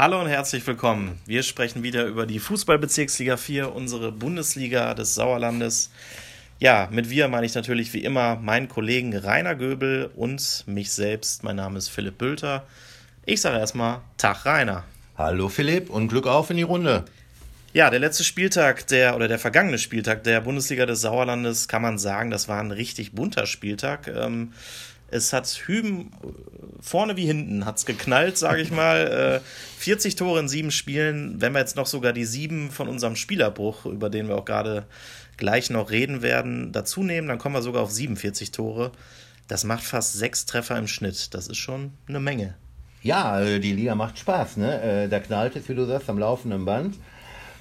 Hallo und herzlich willkommen. Wir sprechen wieder über die Fußballbezirksliga 4, unsere Bundesliga des Sauerlandes. Ja, mit wir meine ich natürlich wie immer meinen Kollegen Rainer Göbel und mich selbst. Mein Name ist Philipp Bülter. Ich sage erstmal Tag Rainer. Hallo Philipp und Glück auf in die Runde. Ja, der letzte Spieltag der oder der vergangene Spieltag der Bundesliga des Sauerlandes kann man sagen, das war ein richtig bunter Spieltag. Ähm, es hat hüben vorne wie hinten hat's geknallt, sage ich mal. Äh, 40 Tore in sieben Spielen. Wenn wir jetzt noch sogar die sieben von unserem Spielerbruch, über den wir auch gerade gleich noch reden werden, dazu nehmen, dann kommen wir sogar auf 47 Tore. Das macht fast sechs Treffer im Schnitt. Das ist schon eine Menge. Ja, äh, die Liga macht Spaß, ne? Äh, da knallt es, wie du sagst, am laufenden Band.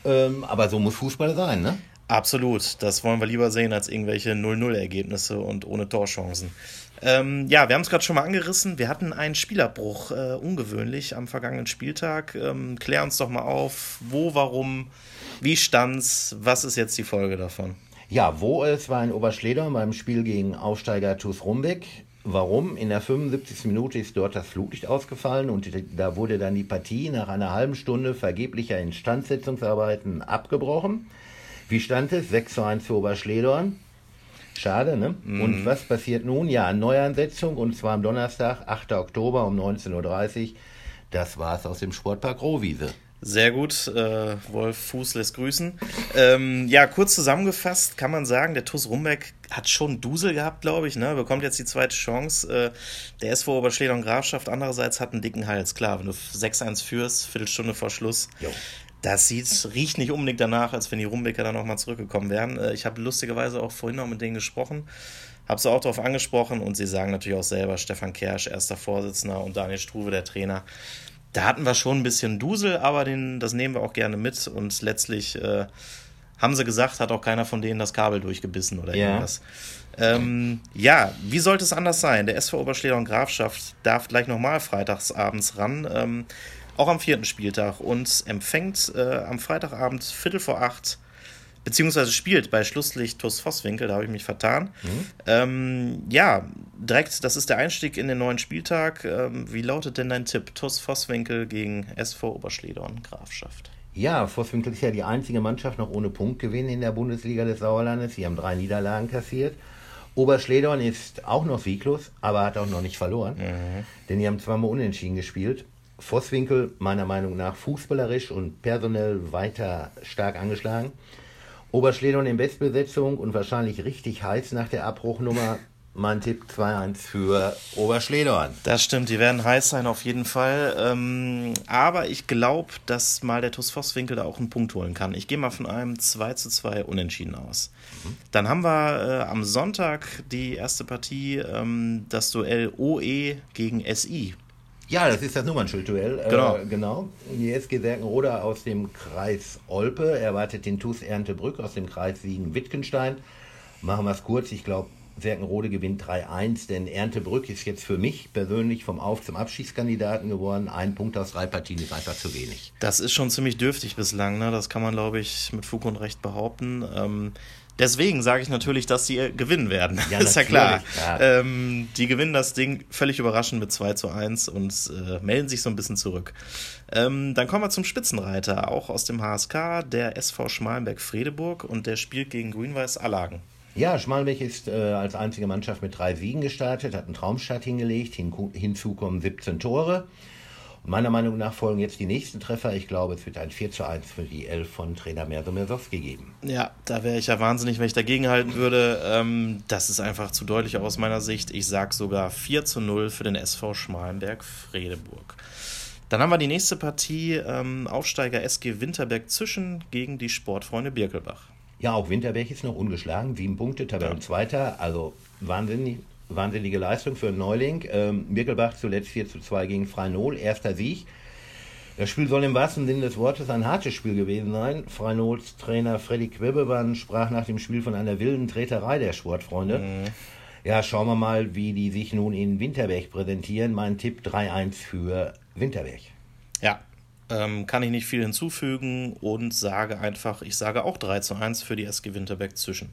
Ähm, aber so muss Fußball sein, ne? Absolut. Das wollen wir lieber sehen als irgendwelche 0-0-Ergebnisse und ohne Torchancen. Ähm, ja, wir haben es gerade schon mal angerissen. Wir hatten einen Spielerbruch, äh, ungewöhnlich, am vergangenen Spieltag. Ähm, klär uns doch mal auf, wo, warum, wie stand's, was ist jetzt die Folge davon? Ja, wo es war in Oberschleder beim Spiel gegen Aufsteiger TuS Rumbeck. Warum? In der 75. Minute ist dort das Flutlicht ausgefallen und da wurde dann die Partie nach einer halben Stunde vergeblicher Instandsetzungsarbeiten abgebrochen. Wie stand es? 6 zu 1 für Oberschledorn. Schade, ne? Mhm. Und was passiert nun? Ja, Neuansetzung und zwar am Donnerstag, 8. Oktober um 19.30 Uhr. Das war's aus dem Sportpark Rohwiese. Sehr gut, äh, Wolf Fuß lässt grüßen. Ähm, ja, kurz zusammengefasst kann man sagen, der TuS Rumbeck hat schon Dusel gehabt, glaube ich, ne? bekommt jetzt die zweite Chance. Äh, der SV Oberschleder und Grafschaft andererseits hat einen dicken Hals. Klar, wenn du 6-1 führst, Viertelstunde vor Schluss, jo. Das sieht, riecht nicht unbedingt danach, als wenn die Rumbecker dann nochmal zurückgekommen wären. Äh, ich habe lustigerweise auch vorhin noch mit denen gesprochen, habe sie auch darauf angesprochen und sie sagen natürlich auch selber, Stefan Kersch, erster Vorsitzender und Daniel Struve, der Trainer. Da hatten wir schon ein bisschen Dusel, aber den, das nehmen wir auch gerne mit und letztlich äh, haben sie gesagt, hat auch keiner von denen das Kabel durchgebissen oder yeah. irgendwas. Ähm, ja, wie sollte es anders sein? Der SV Oberschleder und Grafschaft darf gleich nochmal freitagsabends ran. Ähm, auch am vierten Spieltag und empfängt äh, am Freitagabend Viertel vor acht, beziehungsweise spielt bei Schlusslicht TuS Vosswinkel, da habe ich mich vertan. Mhm. Ähm, ja, direkt, das ist der Einstieg in den neuen Spieltag. Ähm, wie lautet denn dein Tipp? TuS Vosswinkel gegen SV Oberschledorn Grafschaft. Ja, Vosswinkel ist ja die einzige Mannschaft noch ohne Punktgewinn in der Bundesliga des Sauerlandes. Sie haben drei Niederlagen kassiert. Oberschledorn ist auch noch sieglos, aber hat auch noch nicht verloren. Mhm. Denn die haben zweimal unentschieden gespielt. Vosswinkel meiner Meinung nach fußballerisch und personell weiter stark angeschlagen. Oberschledorn in Bestbesetzung und wahrscheinlich richtig heiß nach der Abbruchnummer. Mein Tipp 2-1 für Oberschledorn. Das stimmt, die werden heiß sein auf jeden Fall. Ähm, aber ich glaube, dass mal der TuS Vosswinkel da auch einen Punkt holen kann. Ich gehe mal von einem 2 2 Unentschieden aus. Mhm. Dann haben wir äh, am Sonntag die erste Partie, ähm, das Duell OE gegen SI. Ja, das ist das Nummernschildduell. Genau. Äh, genau. Die SG Serkenroda aus dem Kreis Olpe erwartet den TuS Erntebrück aus dem Kreis Siegen-Wittgenstein. Machen wir es kurz. Ich glaube, Serkenrode gewinnt 3-1, denn Erntebrück ist jetzt für mich persönlich vom Auf- zum Abschießkandidaten geworden. Ein Punkt aus drei Partien ist einfach zu wenig. Das ist schon ziemlich dürftig bislang, ne? das kann man, glaube ich, mit Fug und Recht behaupten. Ähm, Deswegen sage ich natürlich, dass sie äh, gewinnen werden. Ja, ist ja klar. Ja. Ähm, die gewinnen das Ding völlig überraschend mit 2 zu 1 und äh, melden sich so ein bisschen zurück. Ähm, dann kommen wir zum Spitzenreiter, auch aus dem HSK, der SV Schmalenberg-Fredeburg und der spielt gegen Grün-Weiß Allagen. Ja, Schmalenberg ist äh, als einzige Mannschaft mit drei Siegen gestartet, hat einen Traumstart hingelegt, hin, hinzu kommen 17 Tore. Meiner Meinung nach folgen jetzt die nächsten Treffer. Ich glaube, es wird ein 4 zu 1 für die Elf von Trainer Merso Mersowski geben. Ja, da wäre ich ja wahnsinnig, wenn ich dagegen halten würde. Ähm, das ist einfach zu deutlich aus meiner Sicht. Ich sage sogar 4 zu 0 für den SV Schmalenberg-Fredeburg. Dann haben wir die nächste Partie, ähm, Aufsteiger SG Winterberg-Zischen gegen die Sportfreunde Birkelbach. Ja, auch Winterberg ist noch ungeschlagen, sieben Punkte, Tabellenzweiter, ja. also wahnsinnig, wahnsinnige Leistung für einen Neuling. Ähm, Birkelbach zuletzt 4 zu 2 gegen Freinol, erster Sieg. Das Spiel soll im wahrsten Sinne des Wortes ein hartes Spiel gewesen sein. Freinols Trainer Freddy Quibbeban sprach nach dem Spiel von einer wilden Treterei der Sportfreunde. Mhm. Ja, schauen wir mal, wie die sich nun in Winterberg präsentieren. Mein Tipp 3-1 für Winterberg. Ja, ähm, kann ich nicht viel hinzufügen und sage einfach, ich sage auch 3 zu 1 für die SG Winterberg zwischen.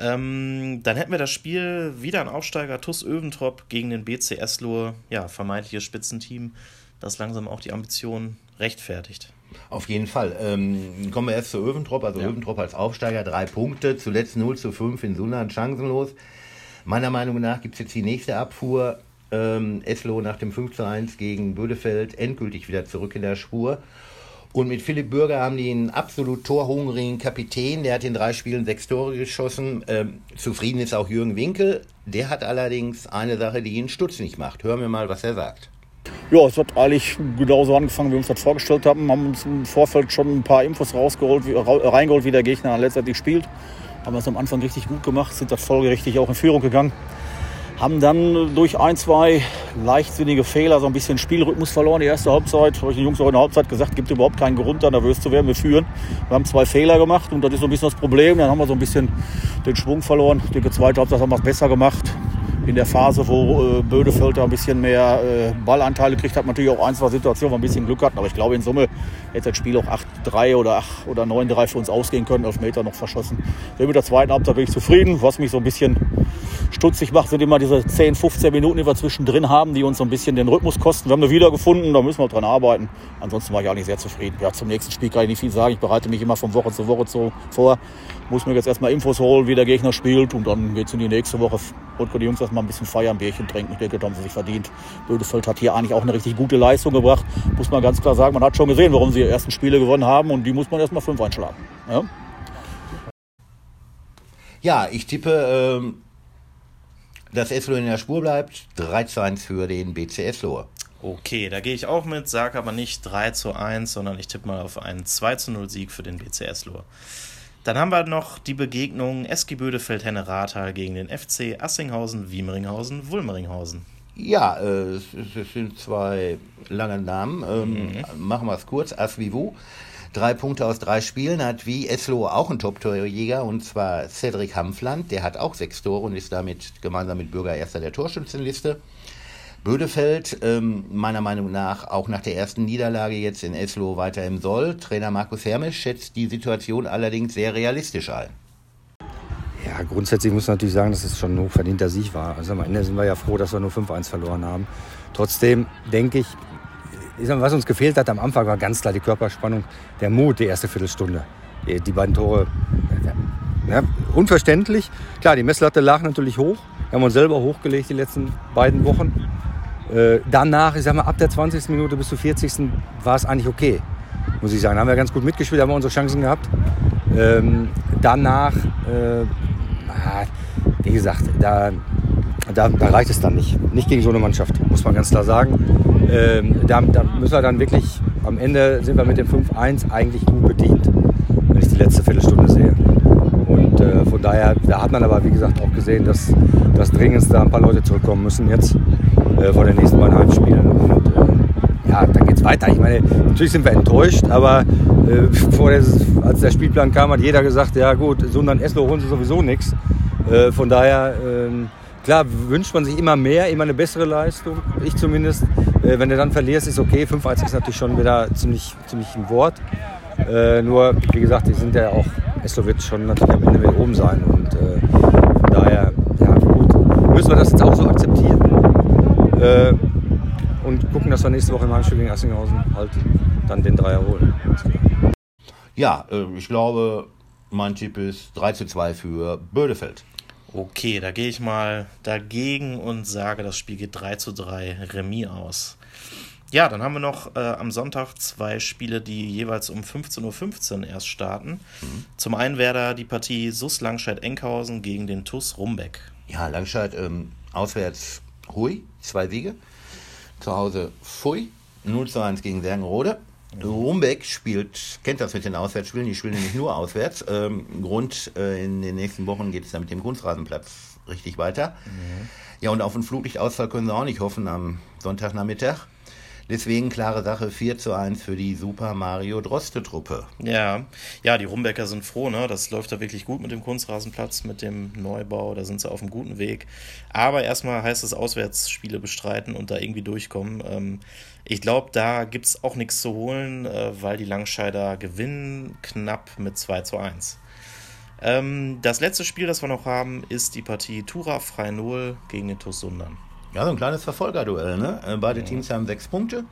Ähm, dann hätten wir das Spiel wieder ein Aufsteiger TUS Öventrop gegen den BC Eslohe, ja, vermeintliches Spitzenteam, das langsam auch die Ambitionen rechtfertigt. Auf jeden Fall. Ähm, kommen wir erst zu Öventrop. Also ja. Öventrop als Aufsteiger, drei Punkte, zuletzt 0 zu 5 in Sundern, chancenlos. Meiner Meinung nach gibt es jetzt die nächste Abfuhr. Ähm, Eslo nach dem 5 zu 1 gegen Bödefeld endgültig wieder zurück in der Spur. Und mit Philipp Bürger haben die einen absolut torhungrigen Kapitän. Der hat in drei Spielen sechs Tore geschossen. Ähm, zufrieden ist auch Jürgen Winkel. Der hat allerdings eine Sache, die ihn stutzig macht. Hören wir mal, was er sagt. Ja, es hat eigentlich genauso angefangen, wie wir uns das vorgestellt haben. Wir Haben uns im Vorfeld schon ein paar Infos rausgeholt, wie, reingeholt, wie der Gegner letztendlich spielt. Haben es am Anfang richtig gut gemacht, sind das folgerichtig auch in Führung gegangen haben dann durch ein, zwei leichtsinnige Fehler so ein bisschen Spielrhythmus verloren. Die erste Halbzeit, habe ich den Jungs auch in der Halbzeit gesagt, gibt überhaupt keinen Grund, da nervös zu werden. Wir führen. Wir haben zwei Fehler gemacht und das ist so ein bisschen das Problem. Dann haben wir so ein bisschen den Schwung verloren. Ich denke, zweite Halbzeit haben wir es besser gemacht. In der Phase, wo äh, Bödefeld ein bisschen mehr äh, Ballanteile kriegt, hat man natürlich auch ein, zwei Situationen, wo wir ein bisschen Glück hatten. Aber ich glaube, in Summe hätte das Spiel auch 8-3 oder, oder 9-3 für uns ausgehen können. Elf Meter noch verschossen. Mit der zweiten Halbzeit bin ich zufrieden. Was mich so ein bisschen stutzig macht, sind immer diese 10, 15 Minuten, die wir zwischendrin haben, die uns so ein bisschen den Rhythmus kosten. Wir haben eine wiedergefunden, da müssen wir dran arbeiten. Ansonsten war ich eigentlich sehr zufrieden. Ja, zum nächsten Spiel kann ich nicht viel sagen. Ich bereite mich immer von Woche zu Woche zu, vor. Muss mir jetzt erstmal Infos holen, wie der Gegner spielt und dann geht es in die nächste Woche. Und die Jungs erstmal ein bisschen feiern, Bierchen trinken. Ich denke, da haben sie sich verdient. Bödefeld hat hier eigentlich auch eine richtig gute Leistung gebracht. Muss man ganz klar sagen. Man hat schon gesehen, warum sie die ersten Spiele gewonnen haben und die muss man erstmal fünf einschlagen. Ja? Ja, ich tippe ähm, dass Eslo in der Spur bleibt. 3 zu 1 für den BC Eslo. Okay, da gehe ich auch mit, sage aber nicht 3 zu 1, sondern ich tippe mal auf einen 2 zu 0 Sieg für den BC Eslo. Dann haben wir noch die Begegnung Eski Bödefeld Henne Rathal gegen den FC Assinghausen, Wiemeringhausen, Wulmeringhausen. Ja, äh, es sind zwei lange Namen. Ähm, mhm. Machen wir es kurz. Asvivu drei Punkte aus drei Spielen, hat wie Eslo auch einen Top-Torjäger und zwar Cedric Hampfland, der hat auch sechs Tore und ist damit gemeinsam mit Bürger erster der Torschützenliste. Bödefeld, ähm, meiner Meinung nach, auch nach der ersten Niederlage jetzt in Eslo weiter im Soll. Trainer Markus Hermes schätzt die Situation allerdings sehr realistisch ein. Ja, grundsätzlich muss man natürlich sagen, dass es schon ein hochverdienter Sieg war. Also am Ende sind wir ja froh, dass wir nur 5-1 verloren haben. Trotzdem denke ich, mal, was uns gefehlt hat am Anfang war ganz klar die Körperspannung, der Mut, die erste Viertelstunde. Die, die beiden Tore, ja, unverständlich. Klar, die Messlatte lag natürlich hoch. Wir haben uns selber hochgelegt die letzten beiden Wochen. Äh, danach, ich sag mal, ab der 20. Minute bis zur 40. war es eigentlich okay, muss ich sagen. Da haben wir ganz gut mitgespielt, haben wir unsere Chancen gehabt. Ähm, danach, äh, wie gesagt, da, da, da, reicht es dann nicht. Nicht gegen so eine Mannschaft, muss man ganz klar sagen. Ähm, da, da, müssen wir dann wirklich, am Ende sind wir mit dem 5-1 eigentlich gut bedient, wenn ich die letzte Viertelstunde sehe. Und äh, von daher, da hat man aber wie gesagt auch gesehen, dass, dass dringend da ein paar Leute zurückkommen müssen jetzt äh, vor den nächsten beiden Heimspielen. Und äh, ja, dann geht es weiter. Ich meine, natürlich sind wir enttäuscht, aber äh, vor der, als der Spielplan kam, hat jeder gesagt, ja gut, sondern Eslo holen sie sowieso nichts. Äh, von daher ähm, Klar wünscht man sich immer mehr, immer eine bessere Leistung. Ich zumindest. Äh, wenn du dann verlierst, ist okay. 5-1 ist natürlich schon wieder ziemlich, ziemlich ein Wort. Äh, nur, wie gesagt, die sind ja auch, Eslo wird schon natürlich am Ende mit oben sein. Und äh, von daher, ja gut, müssen wir das jetzt auch so akzeptieren. Und gucken, dass wir nächste Woche im Heimspiel gegen Assinghausen halt dann den Dreier holen. Ja, ich glaube, mein Tipp ist 3 zu 2 für Bödefeld. Okay, da gehe ich mal dagegen und sage, das Spiel geht 3 zu 3 Remis aus. Ja, dann haben wir noch äh, am Sonntag zwei Spiele, die jeweils um 15.15 Uhr erst starten. Mhm. Zum einen wäre da die Partie SUS Langscheid-Enkhausen gegen den TUS Rumbeck. Ja, Langscheid ähm, auswärts Hui, zwei Siege. Zu Hause Fui, 0 zu 1 gegen Sergenrode. Rumbeck spielt, kennt das mit den Auswärtsspielen, die spielen nämlich nur auswärts. Ähm, Grund, äh, in den nächsten Wochen geht es dann mit dem Kunstrasenplatz richtig weiter. Mhm. Ja, und auf einen Flutlichtausfall können sie auch nicht hoffen am Sonntagnachmittag. Deswegen klare Sache 4 zu 1 für die Super Mario Droste-Truppe. Ja, ja, die Rumbecker sind froh, ne? Das läuft da wirklich gut mit dem Kunstrasenplatz, mit dem Neubau, da sind sie auf einem guten Weg. Aber erstmal heißt es Auswärtsspiele bestreiten und da irgendwie durchkommen. Ähm, ich glaube, da gibt es auch nichts zu holen, äh, weil die Langscheider gewinnen knapp mit 2 zu 1. Ähm, das letzte Spiel, das wir noch haben, ist die Partie Tura Freinol gegen den TuS Sundern. Ja, so ein kleines Verfolgerduell. Ne? Äh, beide Teams haben sechs Punkte.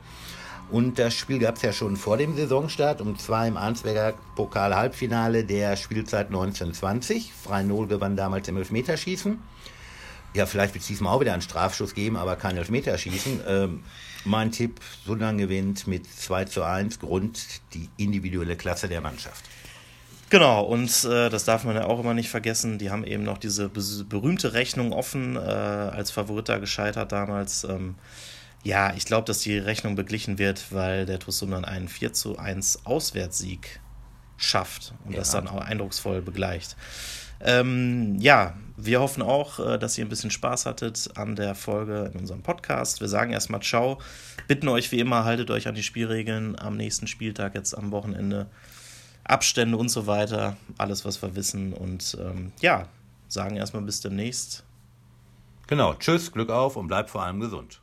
Und das Spiel gab es ja schon vor dem Saisonstart, und zwar im Arnsberger Pokal-Halbfinale der Spielzeit 1920. Freinol gewann damals im Elfmeterschießen. Ja, vielleicht wird es diesmal auch wieder einen Strafschuss geben, aber kein Elfmeterschießen. Ähm, mein Tipp, Sundern gewinnt mit 2 zu 1, Grund die individuelle Klasse der Mannschaft. Genau, und äh, das darf man ja auch immer nicht vergessen. Die haben eben noch diese berühmte Rechnung offen, äh, als Favorit da gescheitert damals. Ähm, ja, ich glaube, dass die Rechnung beglichen wird, weil der TuS Sundern einen 4 zu 1 Auswärtssieg schafft und ja. das dann auch eindrucksvoll begleicht. Ähm, ja, wir hoffen auch, äh, dass ihr ein bisschen Spaß hattet an der Folge in unserem Podcast. Wir sagen erstmal Ciao, bitten euch wie immer, haltet euch an die Spielregeln am nächsten Spieltag, jetzt am Wochenende. Abstände und so weiter, alles, was wir wissen. Und ähm, ja, sagen erstmal bis demnächst. Genau, tschüss, Glück auf und bleibt vor allem gesund.